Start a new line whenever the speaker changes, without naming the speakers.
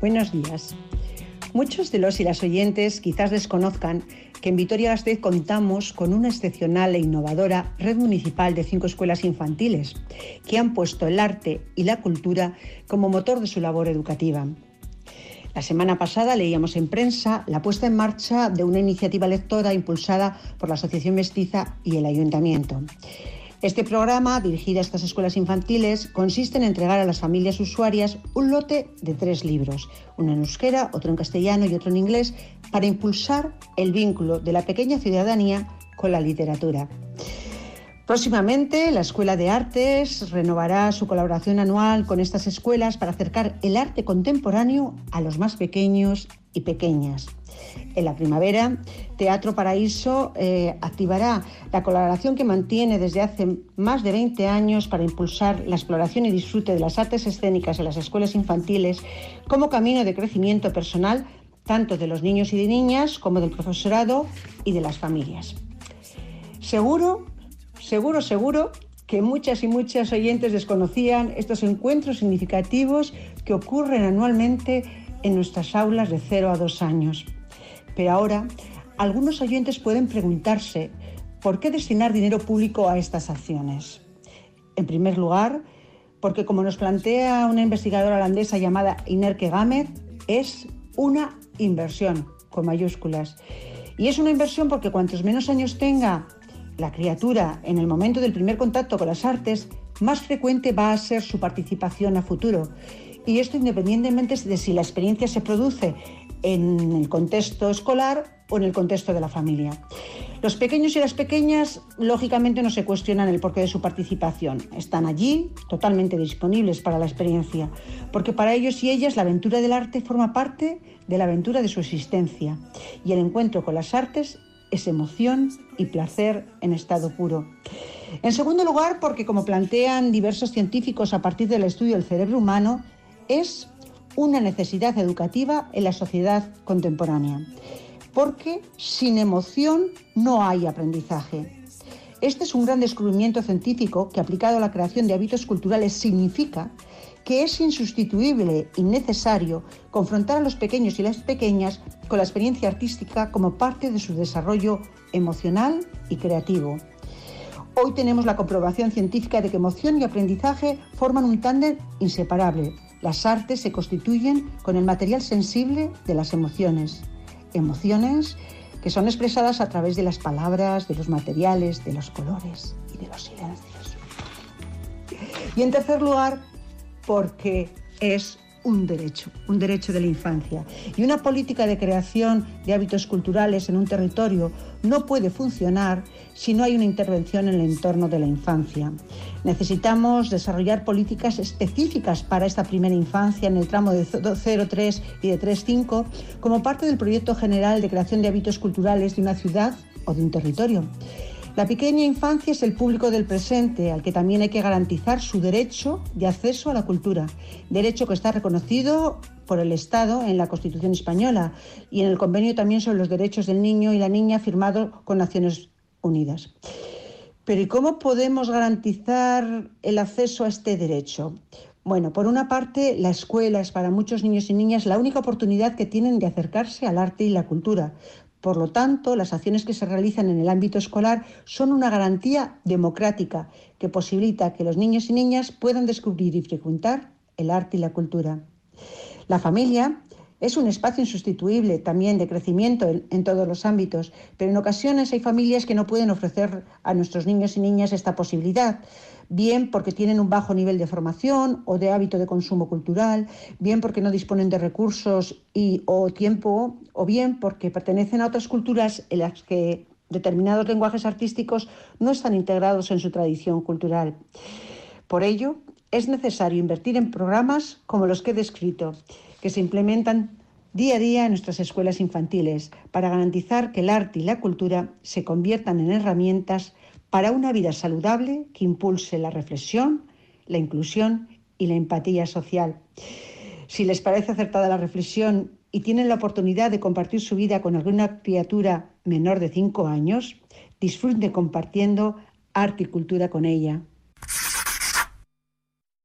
Buenos días. Muchos de los y las oyentes quizás desconozcan que en Vitoria-Gasteiz contamos con una excepcional e innovadora red municipal de cinco escuelas infantiles que han puesto el arte y la cultura como motor de su labor educativa. La semana pasada leíamos en prensa la puesta en marcha de una iniciativa lectora impulsada por la Asociación Mestiza y el Ayuntamiento. Este programa, dirigido a estas escuelas infantiles, consiste en entregar a las familias usuarias un lote de tres libros, uno en euskera, otro en castellano y otro en inglés, para impulsar el vínculo de la pequeña ciudadanía con la literatura. Próximamente, la Escuela de Artes renovará su colaboración anual con estas escuelas para acercar el arte contemporáneo a los más pequeños y pequeñas. En la primavera, Teatro Paraíso eh, activará la colaboración que mantiene desde hace más de 20 años para impulsar la exploración y disfrute de las artes escénicas en las escuelas infantiles como camino de crecimiento personal tanto de los niños y de niñas como del profesorado y de las familias. Seguro, seguro, seguro que muchas y muchas oyentes desconocían estos encuentros significativos que ocurren anualmente en nuestras aulas de 0 a 2 años. Pero ahora, algunos oyentes pueden preguntarse por qué destinar dinero público a estas acciones. En primer lugar, porque como nos plantea una investigadora holandesa llamada Inerke Gamet, es una inversión con mayúsculas. Y es una inversión porque cuantos menos años tenga la criatura en el momento del primer contacto con las artes, más frecuente va a ser su participación a futuro. Y esto independientemente de si la experiencia se produce en el contexto escolar o en el contexto de la familia. Los pequeños y las pequeñas, lógicamente, no se cuestionan el porqué de su participación. Están allí, totalmente disponibles para la experiencia, porque para ellos y ellas la aventura del arte forma parte de la aventura de su existencia. Y el encuentro con las artes es emoción y placer en estado puro. En segundo lugar, porque como plantean diversos científicos a partir del estudio del cerebro humano, es una necesidad educativa en la sociedad contemporánea, porque sin emoción no hay aprendizaje. Este es un gran descubrimiento científico que aplicado a la creación de hábitos culturales significa que es insustituible y necesario confrontar a los pequeños y las pequeñas con la experiencia artística como parte de su desarrollo emocional y creativo. Hoy tenemos la comprobación científica de que emoción y aprendizaje forman un tándem inseparable, las artes se constituyen con el material sensible de las emociones. Emociones que son expresadas a través de las palabras, de los materiales, de los colores y de los silencios. Y en tercer lugar, porque es un derecho, un derecho de la infancia. Y una política de creación de hábitos culturales en un territorio no puede funcionar si no hay una intervención en el entorno de la infancia. Necesitamos desarrollar políticas específicas para esta primera infancia en el tramo de 0,3 y de 3,5 como parte del proyecto general de creación de hábitos culturales de una ciudad o de un territorio. La pequeña infancia es el público del presente, al que también hay que garantizar su derecho de acceso a la cultura, derecho que está reconocido por el Estado en la Constitución española y en el convenio también sobre los derechos del niño y la niña firmado con Naciones Unidas. Pero ¿y cómo podemos garantizar el acceso a este derecho? Bueno, por una parte, la escuela es para muchos niños y niñas la única oportunidad que tienen de acercarse al arte y la cultura, por lo tanto, las acciones que se realizan en el ámbito escolar son una garantía democrática que posibilita que los niños y niñas puedan descubrir y frecuentar el arte y la cultura. La familia es un espacio insustituible también de crecimiento en, todos los ámbitos, pero en ocasiones hay familias que no pueden ofrecer a nuestros niños y niñas esta posibilidad bien porque tienen un bajo nivel de formación o de hábito de consumo cultural, bien porque no disponen de recursos y, o tiempo, o bien porque pertenecen a otras culturas en las que determinados lenguajes artísticos no están integrados en su tradición cultural. Por ello, es necesario invertir en programas como los que he descrito, que se implementan día a día en nuestras escuelas infantiles para garantizar que el arte y la cultura se conviertan en herramientas para una vida saludable que impulse la reflexión, la inclusión y la empatía social. Si les parece acertada la reflexión y tienen la oportunidad de compartir su vida con alguna criatura menor de cinco años, disfruten compartiendo arte y cultura con ella.